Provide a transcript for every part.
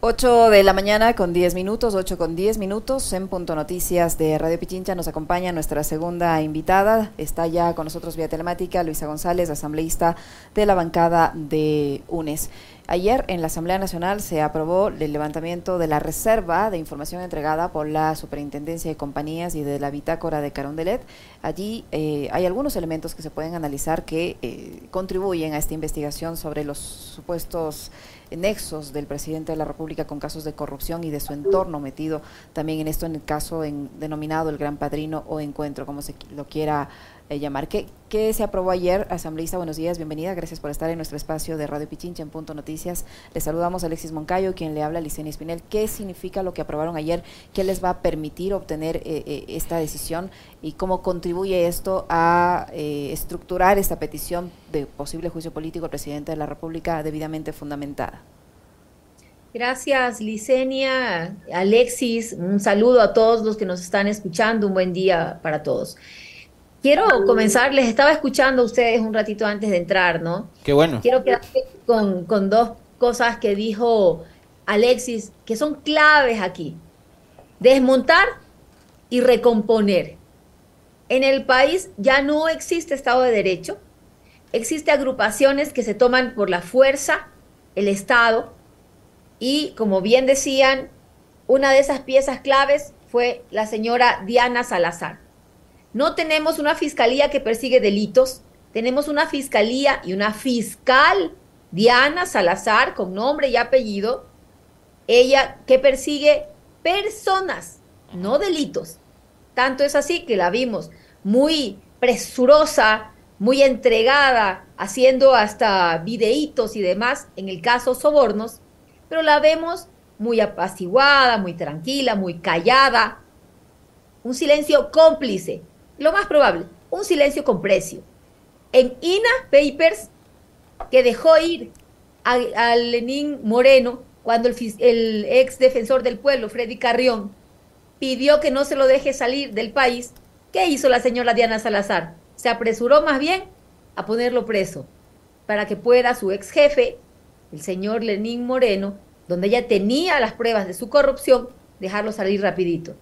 8 de la mañana con 10 minutos, 8 con 10 minutos, en Punto Noticias de Radio Pichincha nos acompaña nuestra segunda invitada. Está ya con nosotros vía telemática Luisa González, asambleísta de la bancada de UNES. Ayer en la Asamblea Nacional se aprobó el levantamiento de la reserva de información entregada por la Superintendencia de Compañías y de la Bitácora de Carondelet. Allí eh, hay algunos elementos que se pueden analizar que eh, contribuyen a esta investigación sobre los supuestos nexos del presidente de la República con casos de corrupción y de su entorno metido también en esto en el caso en, denominado el Gran Padrino o Encuentro, como se lo quiera eh, llamar. ¿Qué, ¿Qué, se aprobó ayer? Asambleísta, buenos días, bienvenida, gracias por estar en nuestro espacio de Radio Pichincha en Punto Noticias. Le saludamos a Alexis Moncayo, quien le habla a Licenia Espinel. ¿Qué significa lo que aprobaron ayer? ¿Qué les va a permitir obtener eh, eh, esta decisión? ¿Y cómo contribuye esto a estructurar esta petición de posible juicio político al presidente de la República debidamente fundamentada? Gracias, Licenia, Alexis. Un saludo a todos los que nos están escuchando. Un buen día para todos. Quiero comenzar, les estaba escuchando a ustedes un ratito antes de entrar, ¿no? Qué bueno. Quiero quedarme con, con dos cosas que dijo Alexis, que son claves aquí. Desmontar y recomponer. En el país ya no existe Estado de Derecho, existe agrupaciones que se toman por la fuerza el Estado y, como bien decían, una de esas piezas claves fue la señora Diana Salazar. No tenemos una fiscalía que persigue delitos, tenemos una fiscalía y una fiscal, Diana Salazar, con nombre y apellido, ella que persigue personas, no delitos. Tanto es así que la vimos muy presurosa, muy entregada, haciendo hasta videitos y demás en el caso sobornos, pero la vemos muy apaciguada, muy tranquila, muy callada, un silencio cómplice, lo más probable, un silencio con precio. En INA Papers, que dejó ir a, Lenín Moreno cuando el, el ex defensor del pueblo, Freddy Carrión, pidió que no se lo deje salir del país, ¿qué hizo la señora Diana Salazar? Se apresuró más bien a ponerlo preso para que pueda su ex jefe el señor Lenín Moreno, donde ella tenía las pruebas de su corrupción, dejarlo salir rapidito.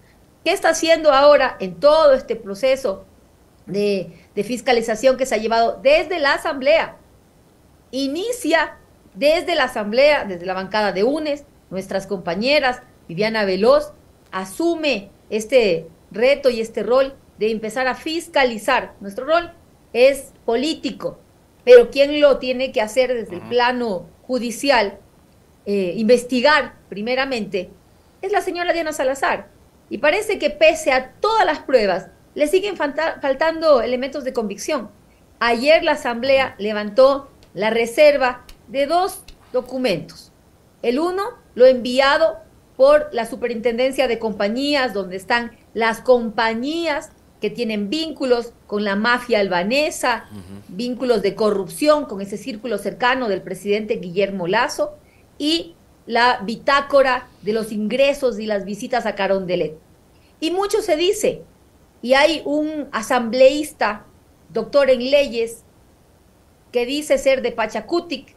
¿Qué está haciendo ahora en todo este proceso de, de fiscalización que se ha llevado desde la Asamblea? Inicia desde la Asamblea, desde la bancada de UNES, nuestras compañeras, Viviana Veloz, asume este reto y este rol de empezar a fiscalizar. Nuestro rol es político, pero ¿quién lo tiene que hacer desde el plano judicial, eh, investigar primeramente, es la señora Diana Salazar. Y parece que pese a todas las pruebas, le siguen faltando elementos de convicción. Ayer la Asamblea levantó la reserva de dos documentos. El uno, lo enviado por la Superintendencia de Compañías, donde están las compañías que tienen vínculos con la mafia albanesa, vínculos de corrupción con ese círculo cercano del presidente Guillermo Lazo y la bitácora de los ingresos y las visitas a Carondelet. Y mucho se dice, y hay un asambleísta, doctor en leyes, que dice ser de Pachacutic,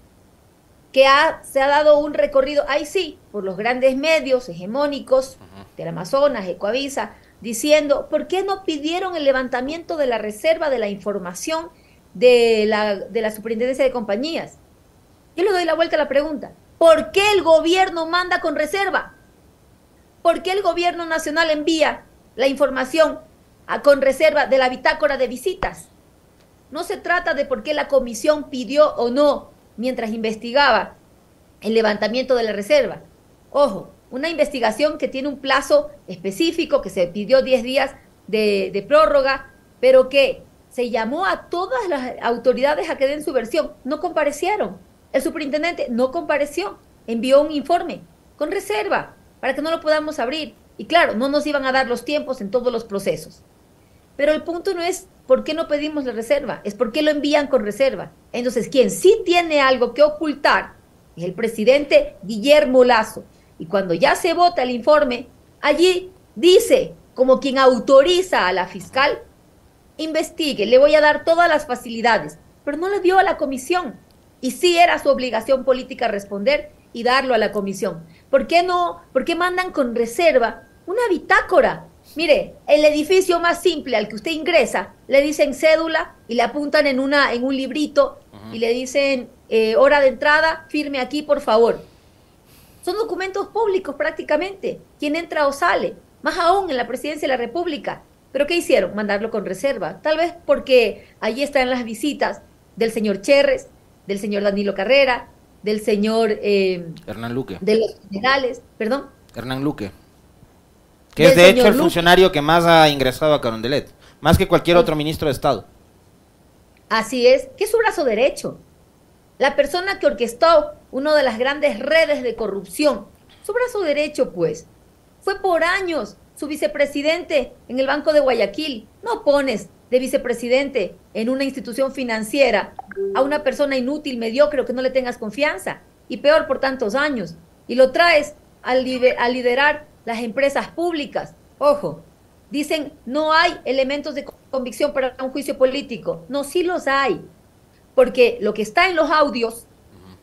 que se ha dado un recorrido, ahí sí, por los grandes medios hegemónicos del Amazonas, Ecoavisa, diciendo, ¿por qué no pidieron el levantamiento de la reserva de la información de la, de la superintendencia de compañías? Yo le doy la vuelta a la pregunta. ¿Por qué el gobierno manda con reserva? ¿Por qué el gobierno nacional envía la información con reserva de la bitácora de visitas? No se trata de por qué la comisión pidió o no mientras investigaba el levantamiento de la reserva. Ojo, una investigación que tiene un plazo específico, que se pidió 10 días de, prórroga, pero que se llamó a todas las autoridades a que den su versión. No comparecieron. El superintendente no compareció, envió un informe con reserva para que no lo podamos abrir. Y claro, no nos iban a dar los tiempos en todos los procesos. Pero el punto no es por qué no pedimos la reserva, es por qué lo envían con reserva. Entonces, quien sí tiene algo que ocultar es el presidente Guillermo Lazo, y cuando ya se vota el informe, allí dice, como quien autoriza a la fiscal, investigue, le voy a dar todas las facilidades, pero no le dio a la comisión. Y sí era su obligación política responder y darlo a la comisión. ¿Por qué no? ¿Por qué mandan con reserva una bitácora? Mire, el edificio más simple al que usted ingresa, le dicen cédula y le apuntan en, una, en un librito y le dicen eh, hora de entrada, firme aquí, por favor. Son documentos públicos prácticamente. Quien entra o sale, más aún en la presidencia de la República. ¿Pero qué hicieron? Mandarlo con reserva. Tal vez porque allí están las visitas del señor Cherres, del señor Danilo Carrera, del señor... Eh, Hernán Luque. De los generales, perdón. Hernán Luque. Que es de hecho el funcionario que más ha ingresado a Carondelet, más que cualquier otro ministro de Estado. Así es, que es su brazo derecho. La persona que orquestó una de las grandes redes de corrupción, su brazo derecho, pues, fue por años su vicepresidente en el Banco de Guayaquil. No pones de vicepresidente en una institución financiera a una persona inútil, mediocre, que no le tengas confianza, y peor por tantos años, y lo traes a, liderar las empresas públicas. Ojo, dicen no hay elementos de convicción para un juicio político. No, sí los hay, porque lo que está en los audios,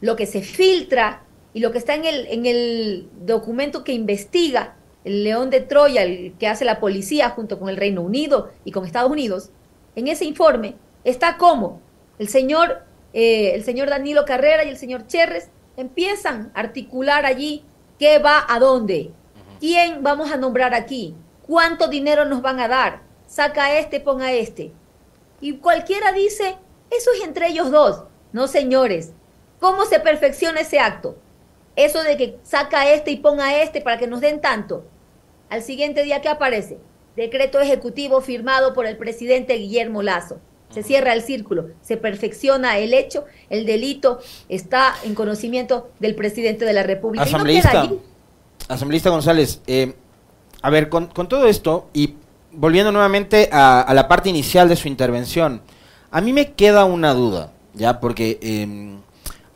lo que se filtra y lo que está en el, en el documento que investiga el León de Troya, el que hace la policía junto con el Reino Unido y con Estados Unidos, en ese informe está como el señor, eh, el señor Danilo Carrera y el señor Cherres empiezan a articular allí qué va a dónde, quién vamos a nombrar aquí, cuánto dinero nos van a dar, saca este, ponga este. Y cualquiera dice, eso es entre ellos dos. No, señores, ¿cómo se perfecciona ese acto? Eso de que saca este y ponga este para que nos den tanto. Al siguiente día, ¿qué aparece? decreto ejecutivo firmado por el presidente Guillermo Lazo. Se cierra el círculo, se perfecciona el hecho, el delito está en conocimiento del presidente de la República. Asambleísta, asambleísta González, eh, a ver, con, todo esto y volviendo nuevamente a, la parte inicial de su intervención, a mí me queda una duda, ya, porque em,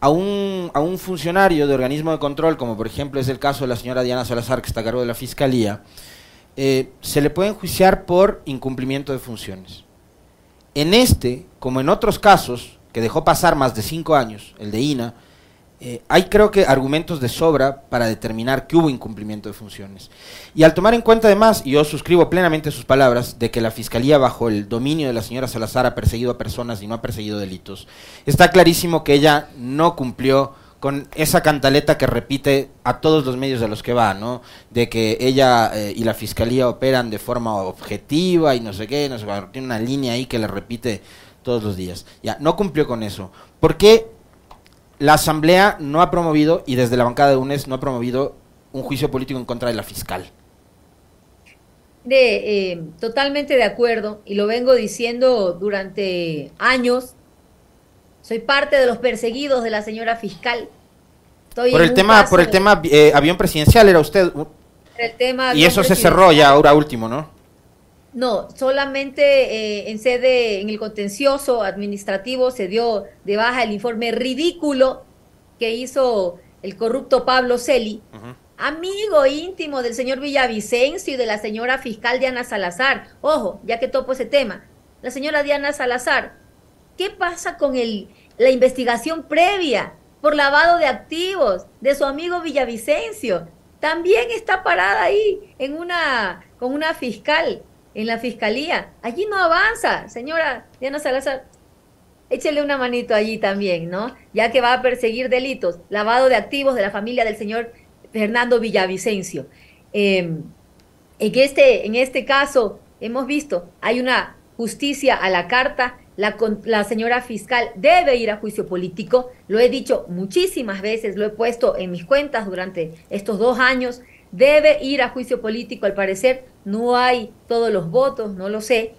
a, un, a un funcionario de organismo de control, como por ejemplo es el caso de la señora Diana Salazar, que está a cargo de la Fiscalía, eh, se le puede enjuiciar por incumplimiento de funciones. En este, como en otros casos, que dejó pasar más de cinco años, el de INA, eh, hay creo que argumentos de sobra para determinar que hubo incumplimiento de funciones. Y al tomar en cuenta además, y yo suscribo plenamente sus palabras, de que la Fiscalía bajo el dominio de la señora Salazar ha perseguido a personas y no ha perseguido delitos, está clarísimo que ella no cumplió con esa cantaleta que repite a todos los medios de los que va, ¿no? De que ella eh, y la fiscalía operan de forma objetiva y no sé qué, no sé, tiene una línea ahí que le repite todos los días. Ya, no cumplió con eso. ¿Por qué la Asamblea no ha promovido, y desde la bancada de UNES no ha promovido un juicio político en contra de la fiscal? De, eh, totalmente de acuerdo, y lo vengo diciendo durante años, soy parte de los perseguidos de la señora fiscal. por, el tema, por el tema eh, avión presidencial era usted. El tema y eso se cerró ya ahora último, ¿no? No, solamente eh, en sede, en el contencioso administrativo se dio de baja el informe ridículo que hizo el corrupto Pablo Celi, amigo íntimo del señor Villavicencio y de la señora fiscal Diana Salazar. Ojo, ya que topo ese tema, la señora Diana Salazar ¿Qué pasa con el, la investigación previa por lavado de activos de su amigo Villavicencio? También está parada ahí en una, con una fiscal en la fiscalía. Allí no avanza, señora Diana Salazar. Échele una manito allí también, ¿no? Ya que va a perseguir delitos, lavado de activos de la familia del señor Fernando Villavicencio. Em, en, este, en este caso, hemos visto, hay una justicia a la carta la, señora fiscal debe ir a juicio político. Lo he dicho muchísimas veces, lo he puesto en mis cuentas durante estos dos años. Debe ir a juicio político. Al parecer no hay todos los votos, no lo sé.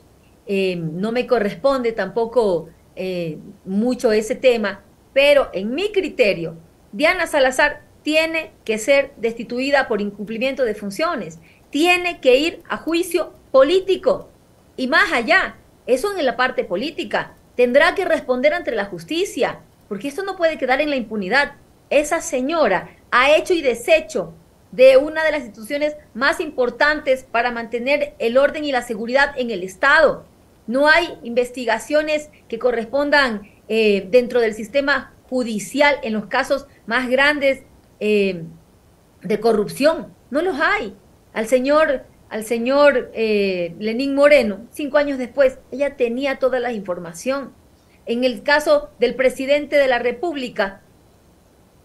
Eh, no me corresponde tampoco eh, mucho ese tema, pero en mi criterio, Diana Salazar tiene que ser destituida por incumplimiento de funciones. Tiene que ir a juicio político. Y más allá, eso en la parte política. Tendrá que responder ante la justicia, porque esto no puede quedar en la impunidad. Esa señora ha hecho y deshecho de una de las instituciones más importantes para mantener el orden y la seguridad en el Estado. No hay investigaciones que correspondan eh, dentro del sistema judicial en los casos más grandes eh, de corrupción. No los hay. Al señor, al señor eh, Lenín Moreno, cinco años después, ella tenía toda la información. En el caso del presidente de la República,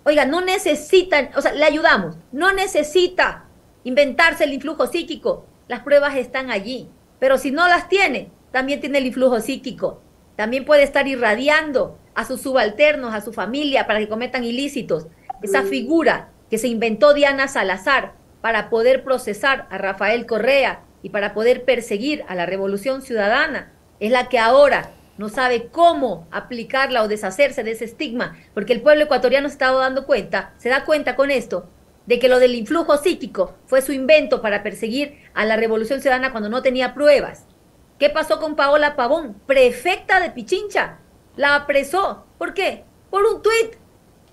oiga, no necesitan, o sea, le ayudamos, no necesita inventarse el influjo psíquico. Las pruebas están allí. Pero si no las tiene, también tiene el influjo psíquico. También puede estar irradiando a sus subalternos, a su familia, para que cometan ilícitos. Esa figura que se inventó Diana Salazar para poder procesar a Rafael Correa y para poder perseguir a la revolución ciudadana, es la que ahora no sabe cómo aplicarla o deshacerse de ese estigma, porque el pueblo ecuatoriano se está dando cuenta, se da cuenta con esto, de que lo del influjo psíquico fue su invento para perseguir a la revolución ciudadana cuando no tenía pruebas. ¿Qué pasó con Paola Pavón, prefecta de Pichincha? La apresó. ¿Por qué? Por un tuit.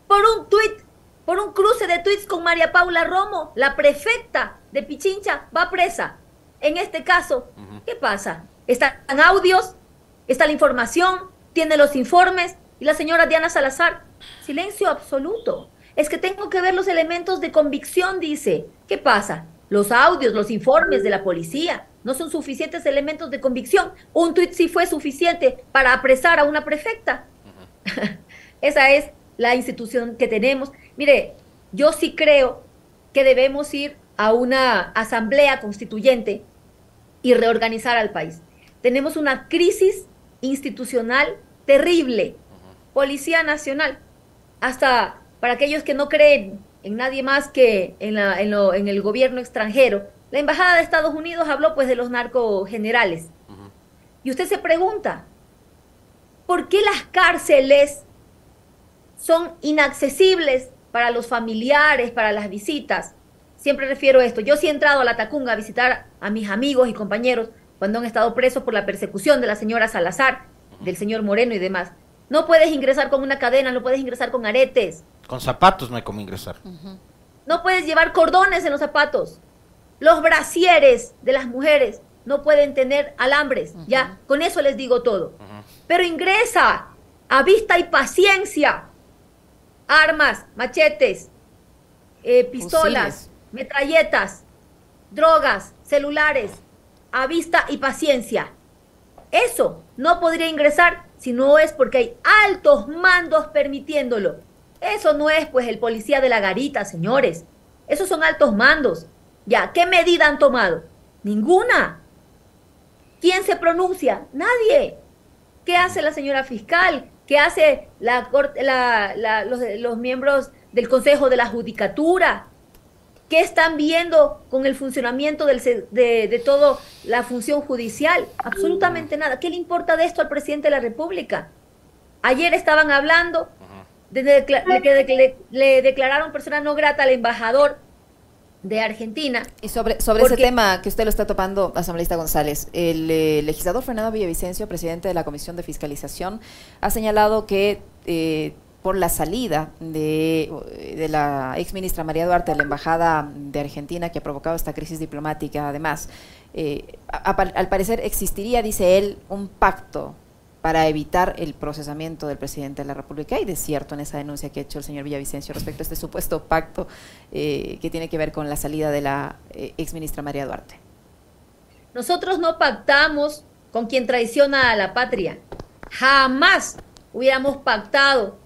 Por un tuit. Por un cruce de tuits con María Paula Romo, la prefecta de Pichincha, va presa. En este caso, ¿qué pasa? Están audios, está la información, tiene los informes y la señora Diana Salazar, silencio absoluto. Es que tengo que ver los elementos de convicción, dice. ¿Qué pasa? Los audios, los informes de la policía no son suficientes elementos de convicción. Un tuit sí fue suficiente para apresar a una prefecta. Esa es la institución que tenemos. Mire, yo sí creo que debemos ir a una asamblea constituyente y reorganizar al país. Tenemos una crisis institucional terrible. Policía Nacional, hasta para aquellos que no creen en nadie más que en, en, el gobierno extranjero, la Embajada de Estados Unidos habló pues de los narcogenerales. Y usted se pregunta, ¿por qué las cárceles son inaccesibles para los familiares, para las visitas? Siempre refiero a esto. Yo sí he entrado a la Tacunga a visitar a mis amigos y compañeros cuando han estado presos por la persecución de la señora Salazar, del señor Moreno y demás. No puedes ingresar con una cadena, no puedes ingresar con aretes. Con zapatos no hay como ingresar. No puedes llevar cordones en los zapatos. Los brasieres de las mujeres no pueden tener alambres. Ya, con eso les digo todo. Pero ingresa a vista y paciencia. Armas, machetes, eh, pistolas, metralletas, drogas, celulares, a vista y paciencia. Eso no podría ingresar si no es porque hay altos mandos permitiéndolo. Eso no es pues el policía de la garita, señores. Esos son altos mandos. Ya, ¿qué medida han tomado? Ninguna. ¿Quién se pronuncia? Nadie. ¿Qué hace la señora fiscal? ¿Qué hace la, los, los miembros del Consejo de la Judicatura? ¿Qué están viendo con el funcionamiento del, de, de toda la función judicial? Absolutamente nada. ¿Qué le importa de esto al presidente de la República? Ayer estaban hablando de, que le, declararon persona no grata al embajador de Argentina. Y sobre, sobre ese tema que usted lo está topando, asambleísta González, el eh, legislador Fernando Villavicencio, presidente de la Comisión de Fiscalización, ha señalado que eh, por la salida de, la ex ministra María Duarte a la Embajada de Argentina, que ha provocado esta crisis diplomática, además, eh, al parecer existiría, dice él, un pacto para evitar el procesamiento del presidente de la República. Hay de cierto en esa denuncia que ha hecho el señor Villavicencio respecto a este supuesto pacto eh, que tiene que ver con la salida de la eh, ex ministra María Duarte. Nosotros no pactamos con quien traiciona a la patria. Jamás hubiéramos pactado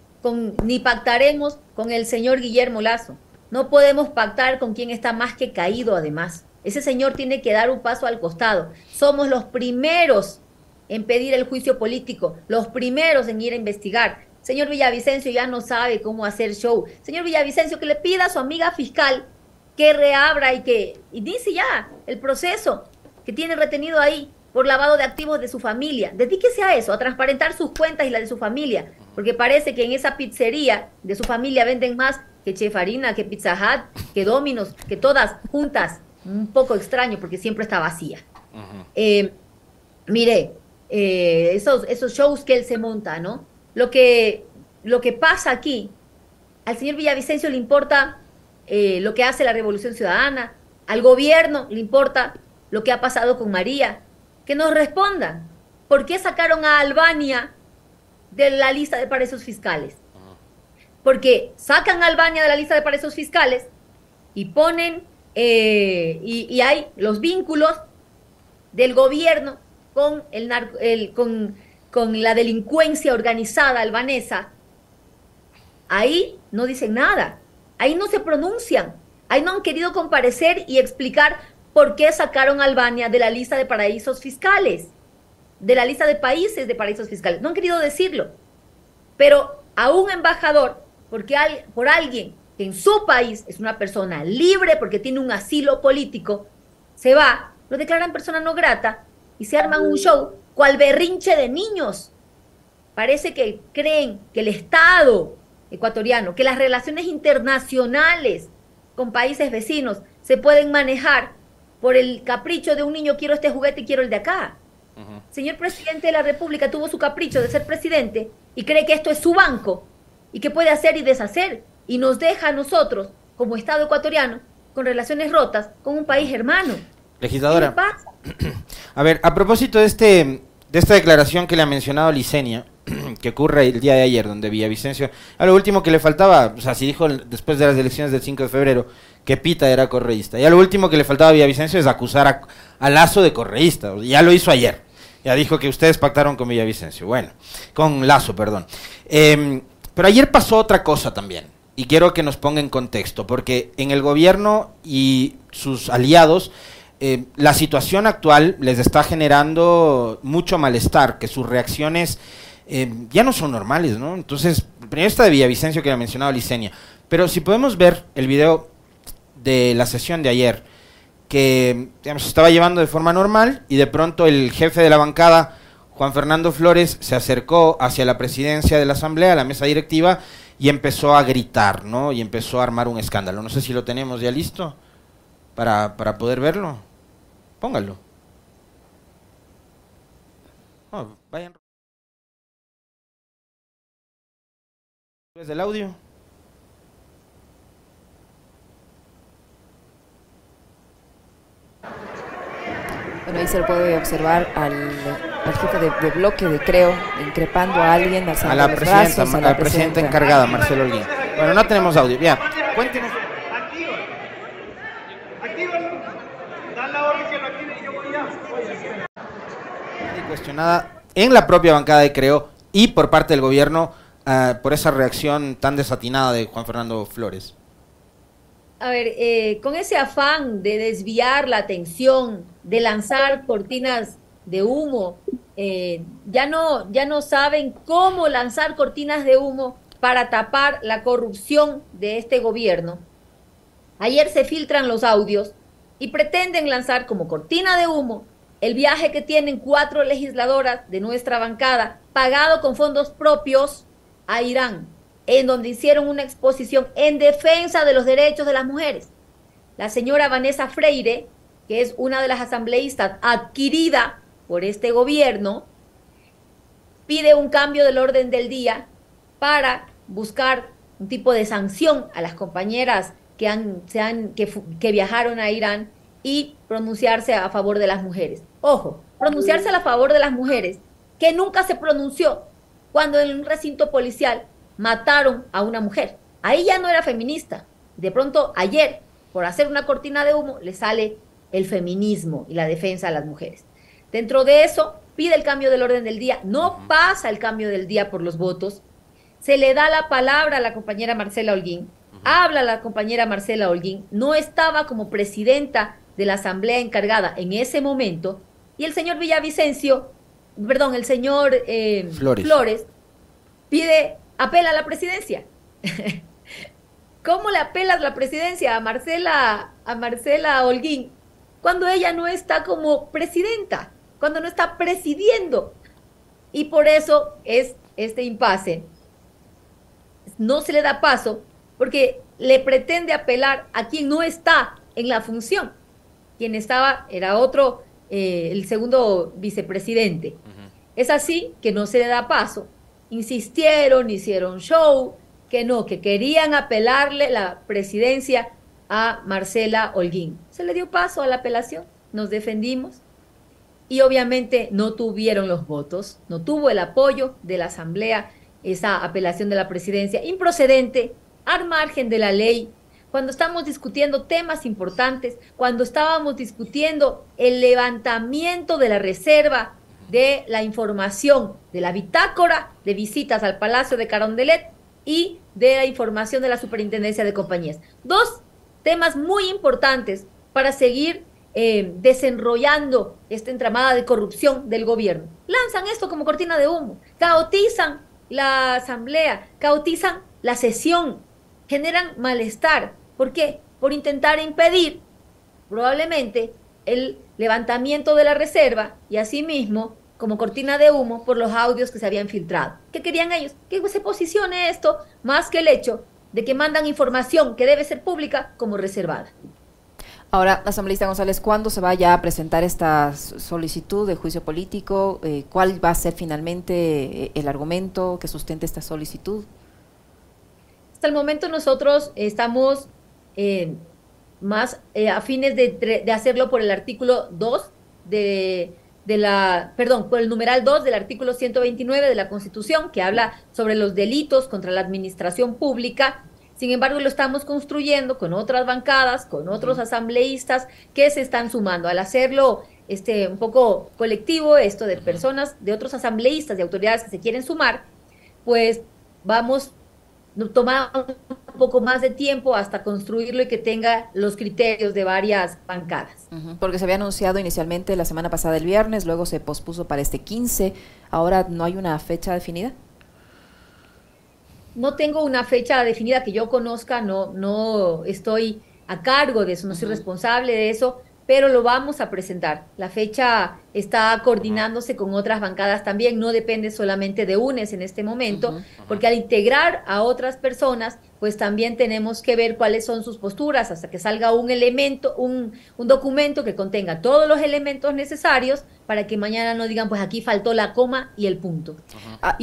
ni pactaremos con el señor Guillermo Lazo. No podemos pactar con quien está más que caído además. Ese señor tiene que dar un paso al costado. Somos los primeros en pedir el juicio político, los primeros en ir a investigar. Señor Villavicencio ya no sabe cómo hacer show. Señor Villavicencio, que le pida a su amiga fiscal que reabra y que inicie ya el proceso que tiene retenido ahí por lavado de activos de su familia. Dedíquese a eso, a transparentar sus cuentas y la de su familia, porque parece que en esa pizzería de su familia venden más que Chefarina, que Pizza Hut, que Dominos, que todas juntas. Un poco extraño porque siempre está vacía. Eh, mire, eh, esos, esos shows que él se monta, ¿no? Lo que, lo que pasa aquí, al señor Villavicencio le importa eh, lo que hace la Revolución Ciudadana, al gobierno le importa lo que ha pasado con María, que nos respondan. ¿Por qué sacaron a Albania de la lista de paraísos fiscales? porque sacan a Albania de la lista de paraísos fiscales y ponen, eh, y, hay los vínculos del gobierno con, el, con, con la delincuencia organizada albanesa, ahí no dicen nada, ahí no se pronuncian, ahí no han querido comparecer y explicar por qué sacaron a Albania de la lista de paraísos fiscales, de la lista de países de paraísos fiscales. No han querido decirlo. Pero a un embajador, porque por alguien que en su país es una persona libre porque tiene un asilo político, se va, lo declaran persona no grata y se arman un show cual berrinche de niños. Parece que creen que el Estado ecuatoriano, que las relaciones internacionales con países vecinos se pueden manejar por el capricho de un niño, quiero este juguete y quiero el de acá. Señor presidente de la República tuvo su capricho de ser presidente y cree que esto es su banco y que puede hacer y deshacer y nos deja a nosotros, como Estado ecuatoriano, con relaciones rotas con un país hermano. Legisladora. A ver, a propósito de este de esta declaración que le ha mencionado Licenia, que ocurre el día de ayer, donde Villavicencio, a lo último que le faltaba, o sea, si dijo después de las elecciones del 5 de febrero que Pita era correísta, y a lo último que le faltaba a Villavicencio es acusar a, Lazo de correísta, ya lo hizo ayer, ya dijo que ustedes pactaron con Villavicencio, bueno, con Lazo, perdón. Em, pero ayer pasó otra cosa también, y quiero que nos ponga en contexto, porque en el gobierno y sus aliados, eh, la situación actual les está generando mucho malestar, que sus reacciones eh, ya no son normales, ¿no? Entonces, primero esta de Villavicencio que ha mencionado Licenia, pero si podemos ver el video de la sesión de ayer, que se estaba llevando de forma normal y de pronto el jefe de la bancada, Juan Fernando Flores, se acercó hacia la presidencia de la Asamblea, la mesa directiva, y empezó a gritar, ¿no? Y empezó a armar un escándalo. No sé si lo tenemos ya listo para, para poder verlo. Póngalo. Oh, vayan. ¿Es el audio? Bueno, ahí se lo puede observar al, jefe de, bloque de Creo, increpando a alguien, a la, presidenta, a la, presidenta encargada, Marcelo Olguín. Bueno, no tenemos audio. Ya, cuéntenos. cuestionada en la propia bancada de Creo y por parte del gobierno uh, por esa reacción tan desatinada de Juan Fernando Flores. A ver, eh, con ese afán de desviar la atención, de lanzar cortinas de humo, eh, ya, no, ya no saben cómo lanzar cortinas de humo para tapar la corrupción de este gobierno. Ayer se filtran los audios y pretenden lanzar como cortina de humo el viaje que tienen cuatro legisladoras de nuestra bancada, pagado con fondos propios a Irán, en donde hicieron una exposición en defensa de los derechos de las mujeres. La señora Vanessa Freire, que es una de las asambleístas adquirida por este gobierno, pide un cambio del orden del día para buscar un tipo de sanción a las compañeras que, han, se han, que, que viajaron a Irán y pronunciarse a favor de las mujeres. Ojo, pronunciarse a favor de las mujeres, que nunca se pronunció cuando en un recinto policial mataron a una mujer. Ahí ya no era feminista. De pronto, ayer, por hacer una cortina de humo, le sale el feminismo y la defensa de las mujeres. Dentro de eso, pide el cambio del orden del día. No pasa el cambio del día por los votos. Se le da la palabra a la compañera Marcela Holguín. Habla la compañera Marcela Holguín. No estaba como presidenta de la asamblea encargada en ese momento y el señor Villavicencio, perdón, el señor eh, Flores. pide, apela a la presidencia. ¿Cómo le apelas la presidencia a Marcela, a Marcela Holguín cuando ella no está como presidenta, cuando no está presidiendo? Y por eso es este impasse. No se le da paso porque le pretende apelar a quien no está en la función quien estaba era otro, eh, el segundo vicepresidente. Es así que no se le da paso. Insistieron, hicieron show, que no, que querían apelarle la presidencia a Marcela Holguín. Se le dio paso a la apelación, nos defendimos y obviamente no tuvieron los votos, no tuvo el apoyo de la Asamblea esa apelación de la presidencia improcedente, al margen de la ley, cuando estamos discutiendo temas importantes, cuando estábamos discutiendo el levantamiento de la reserva de la información de la bitácora de visitas al Palacio de Carondelet y de la información de la Superintendencia de Compañías. Dos temas muy importantes para seguir eh, desenrollando esta entramada de corrupción del gobierno. Lanzan esto como cortina de humo, caotizan la asamblea, caotizan la sesión, generan malestar. ¿Por qué? Por intentar impedir probablemente el levantamiento de la reserva y asimismo como cortina de humo por los audios que se habían filtrado. ¿Qué querían ellos? Que se posicione esto más que el hecho de que mandan información que debe ser pública como reservada. Ahora, asambleísta González, ¿cuándo se va ya a presentar esta solicitud de juicio político? Eh, ¿Cuál va a ser finalmente eh, el argumento que sustente esta solicitud? Hasta el momento nosotros estamos eh, más afines de, de, hacerlo por el artículo 2 de, de la, perdón, por el numeral 2 del artículo 129 de la Constitución, que habla sobre los delitos contra la administración pública. Sin embargo, lo estamos construyendo con otras bancadas, con otros asambleístas que se están sumando. Al hacerlo este, un poco colectivo, esto de personas, de otros asambleístas, de autoridades que se quieren sumar, pues vamos tomar un poco más de tiempo hasta construirlo y que tenga los criterios de varias bancadas. Porque se había anunciado inicialmente la semana pasada el viernes, luego se pospuso para este 15, ahora no hay una fecha definida no tengo una fecha definida que yo conozca, no, no estoy a cargo de eso, no soy responsable de eso, pero lo vamos a presentar. La fecha está coordinándose con otras bancadas también, no depende solamente de UNES en este momento, porque al integrar a otras personas, pues también tenemos que ver cuáles son sus posturas hasta que salga un elemento, un, un documento que contenga todos los elementos necesarios para que mañana no digan, pues aquí faltó la coma y el punto. Ah,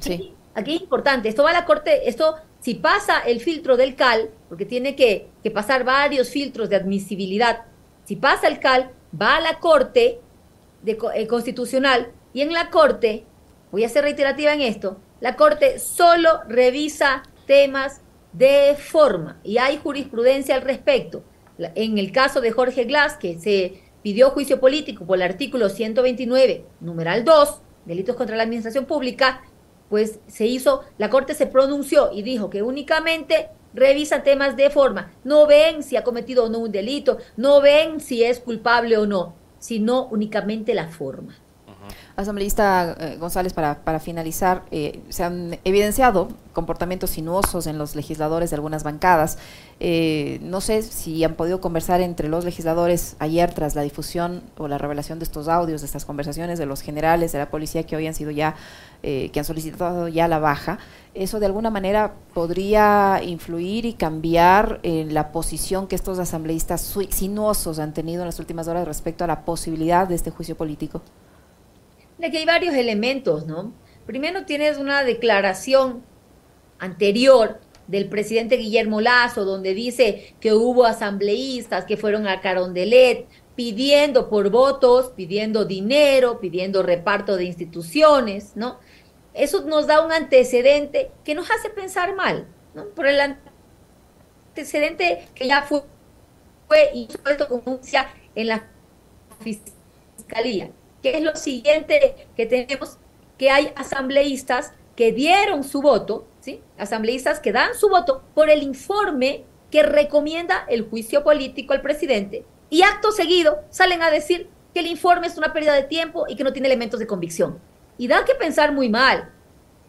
sí. aquí es importante, esto va a la corte, esto si pasa el filtro del CAL, porque tiene que, pasar varios filtros de admisibilidad, si pasa el CAL, va a la corte eh, constitucional y en la corte, voy a ser reiterativa en esto, la corte solo revisa temas de forma y hay jurisprudencia al respecto. En el caso de Jorge Glass, que se pidió juicio político por el artículo 129, numeral 2, delitos contra la administración pública, pues se hizo, la Corte se pronunció y dijo que únicamente revisa temas de forma, no ven si ha cometido o no un delito, no ven si es culpable o no, sino únicamente la forma. Asambleísta eh, González, para, para finalizar, eh, se han evidenciado comportamientos sinuosos en los legisladores de algunas bancadas. Eh, no sé si han podido conversar entre los legisladores ayer tras la difusión o la revelación de estos audios, de estas conversaciones de los generales de la policía que hoy han sido ya, que han solicitado ya la baja. ¿Eso de alguna manera podría influir y cambiar en la posición que estos asambleístas sinuosos han tenido en las últimas horas respecto a la posibilidad de este juicio político? Que hay varios elementos, ¿no? Primero tienes una declaración anterior del presidente Guillermo Lazo, donde dice que hubo asambleístas que fueron a Carondelet pidiendo por votos, pidiendo dinero, pidiendo reparto de instituciones, ¿no? Eso nos da un antecedente que nos hace pensar mal, ¿no? Por el antecedente que ya fue, fue y esto como en la fiscalía que es lo siguiente que tenemos, que hay asambleístas que dieron su voto, ¿sí? Asambleístas que dan su voto por el informe que recomienda el juicio político al presidente y acto seguido salen a decir que el informe es una pérdida de tiempo y que no tiene elementos de convicción. Y da que pensar muy mal.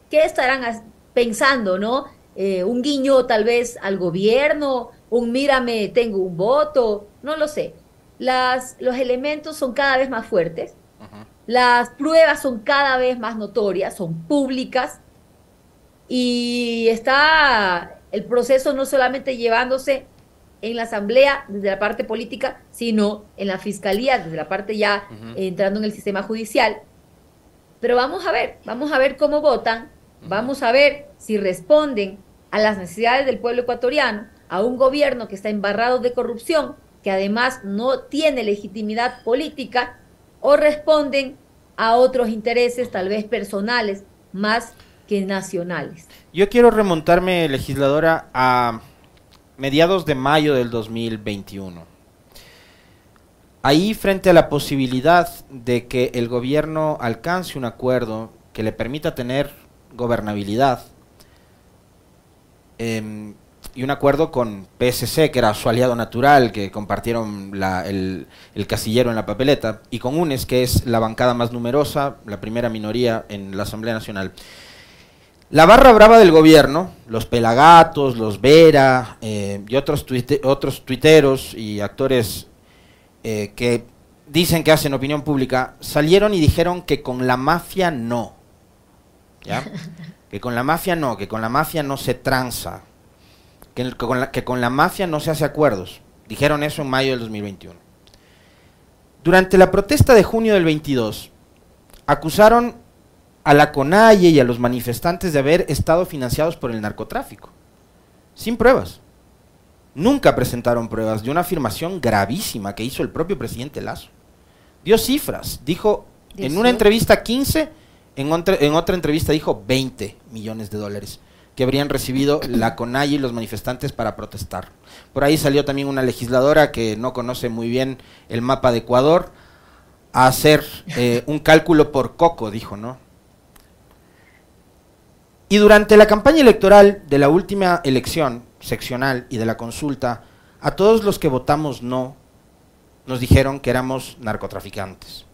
¿Qué estarán pensando, no? Eh, un guiño tal vez al gobierno, un mírame, tengo un voto, no lo sé. Las, los elementos son cada vez más fuertes las pruebas son cada vez más notorias, son públicas y está el proceso no solamente llevándose en la asamblea desde la parte política, sino en la fiscalía desde la parte ya entrando en el sistema judicial. Pero vamos a ver, vamos a ver cómo votan, vamos a ver si responden a las necesidades del pueblo ecuatoriano, a un gobierno que está embarrado de corrupción, que además no tiene legitimidad política o responden a otros intereses tal vez personales más que nacionales. Yo quiero remontarme, legisladora, a mediados de mayo del 2021. Ahí, frente a la posibilidad de que el gobierno alcance un acuerdo que le permita tener gobernabilidad, em, y un acuerdo con PSC, que era su aliado natural, que compartieron el, el, casillero en la papeleta, y con UNES, que es la bancada más numerosa, la primera minoría en la Asamblea Nacional. La barra brava del gobierno, los Pelagatos, los Vera eh, y otros, otros tuiteros y actores eh, que dicen que hacen opinión pública, salieron y dijeron que con la mafia no. ¿Ya? que con la mafia no, que con la mafia no se tranza, que, con la, que con la mafia no se hace acuerdos. Dijeron eso en mayo del 2021. Durante la protesta de junio del 22, acusaron a la CONAIE y a los manifestantes de haber estado financiados por el narcotráfico, sin pruebas. Nunca presentaron pruebas de una afirmación gravísima que hizo el propio presidente Lazo. Dio cifras, dijo en una entrevista 15, en otra, en otra entrevista dijo 20 millones de dólares que habrían recibido la CONAIE y los manifestantes para protestar. Por ahí salió también una legisladora que no conoce muy bien el mapa de Ecuador a hacer eh, un cálculo por coco, dijo, ¿no? Y durante la campaña electoral de la última elección seccional y de la consulta, a todos los que votamos no, nos dijeron que éramos narcotraficantes.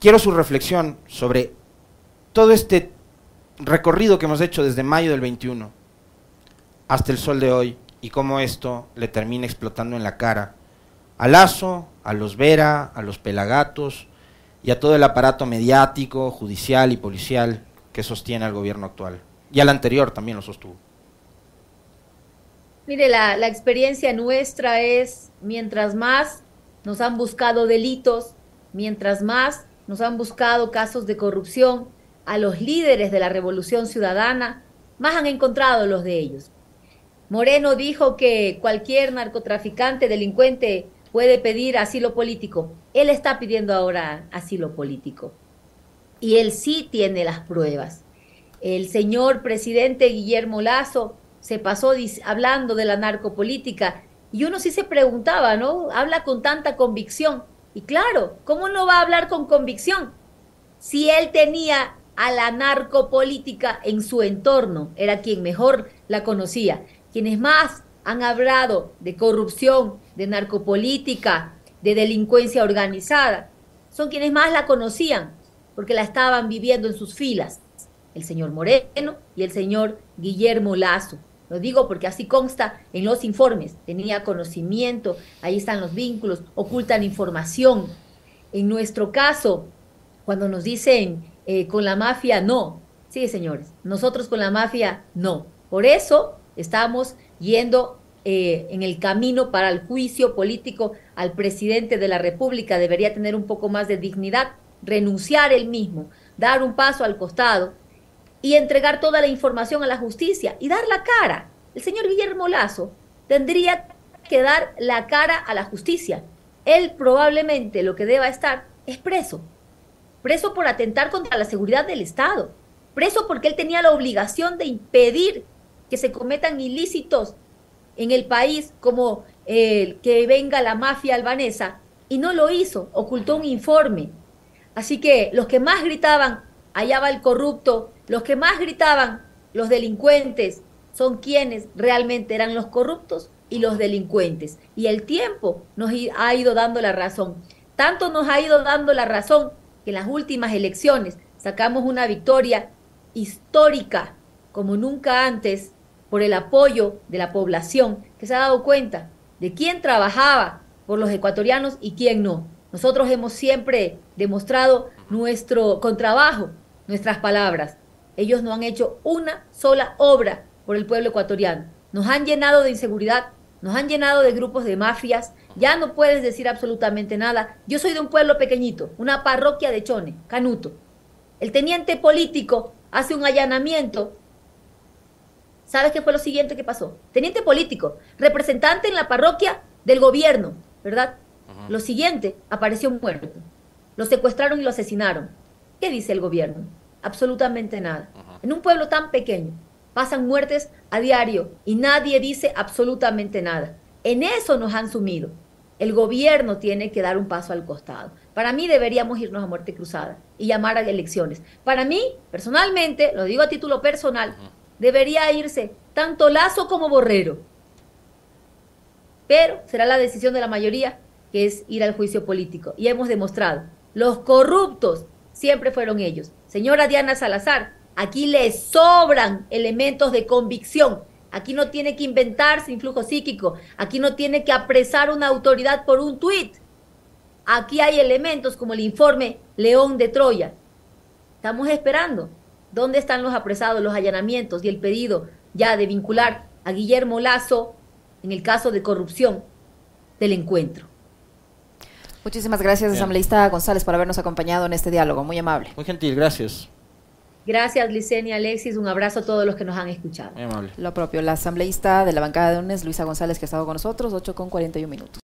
Quiero su reflexión sobre todo este recorrido que hemos hecho desde mayo del 21 hasta el sol de hoy y cómo esto le termina explotando en la cara a Lazo, a los Vera, a los Pelagatos y a todo el aparato mediático, judicial y policial que sostiene al gobierno actual. Y al anterior también lo sostuvo. Mire, la, la experiencia nuestra es, mientras más nos han buscado delitos, mientras más nos han buscado casos de corrupción, a los líderes de la revolución ciudadana, más han encontrado los de ellos. Moreno dijo que cualquier narcotraficante, delincuente, puede pedir asilo político. Él está pidiendo ahora asilo político y él sí tiene las pruebas. El señor presidente Guillermo Lazo se pasó hablando de la narcopolítica y uno sí se preguntaba, ¿no? Habla con tanta convicción. Y claro, ¿cómo no va a hablar con convicción? Si él tenía a la narcopolítica en su entorno, era quien mejor la conocía. Quienes más han hablado de corrupción, de narcopolítica, de delincuencia organizada, son quienes más la conocían porque la estaban viviendo en sus filas, el señor Moreno y el señor Guillermo Lazo. Lo digo porque así consta en los informes, tenía conocimiento, ahí están los vínculos, ocultan información. En nuestro caso, cuando nos dicen eh, con la mafia, no. Sí, señores, nosotros con la mafia, no. Por eso estamos yendo eh, en el camino para el juicio político al presidente de la República. Debería tener un poco más de dignidad renunciar él mismo, dar un paso al costado y entregar toda la información a la justicia y dar la cara. El señor Guillermo Lazo tendría que dar la cara a la justicia. Él probablemente lo que deba estar es preso. Preso por atentar contra la seguridad del Estado. Preso porque él tenía la obligación de impedir que se cometan ilícitos en el país como el que venga la mafia albanesa y no lo hizo, ocultó un informe, Así que los que más gritaban, allá va el corrupto, los que más gritaban, los delincuentes, son quienes realmente eran los corruptos y los delincuentes. Y el tiempo nos ha ido dando la razón. Tanto nos ha ido dando la razón que en las últimas elecciones sacamos una victoria histórica como nunca antes por el apoyo de la población que se ha dado cuenta de quién trabajaba por los ecuatorianos y quién no. Nosotros hemos siempre demostrado nuestro contrabajo, nuestras palabras. Ellos no han hecho una sola obra por el pueblo ecuatoriano. Nos han llenado de inseguridad, nos han llenado de grupos de mafias. Ya no puedes decir absolutamente nada. Yo soy de un pueblo pequeñito, una parroquia de Chone, Canuto. El teniente político hace un allanamiento. ¿Sabes qué fue lo siguiente que pasó? Teniente político, representante en la parroquia del gobierno, ¿verdad? Lo siguiente, apareció muerto. Lo secuestraron y lo asesinaron. ¿Qué dice el gobierno? absolutamente nada. En un pueblo tan pequeño pasan muertes a diario y nadie dice absolutamente nada. En eso nos han sumido. El gobierno tiene que dar un paso al costado. Para mí deberíamos irnos a muerte cruzada y llamar a elecciones. Para mí, personalmente, lo digo a título personal, debería irse tanto Lazo como Borrero. Pero será la decisión de la mayoría, que es ir al juicio político. Y hemos demostrado, los corruptos siempre fueron ellos. Señora Diana Salazar, aquí le sobran elementos de convicción. Aquí no tiene que inventarse influjo psíquico. Aquí no tiene que apresar una autoridad por un tuit. Aquí hay elementos como el informe León de Troya. Estamos esperando. ¿Dónde están los apresados, los allanamientos y el pedido ya de vincular a Guillermo Lazo en el caso de corrupción del encuentro? Muchísimas gracias, asambleísta González, por habernos acompañado en este diálogo. Muy amable. Muy gentil, gracias. Gracias, Licenia Alexis. Un abrazo a todos los que nos han escuchado. Muy amable. Lo propio, la asambleísta de la bancada de UNES, Luisa González, que ha estado con nosotros, 8 con 41 minutos.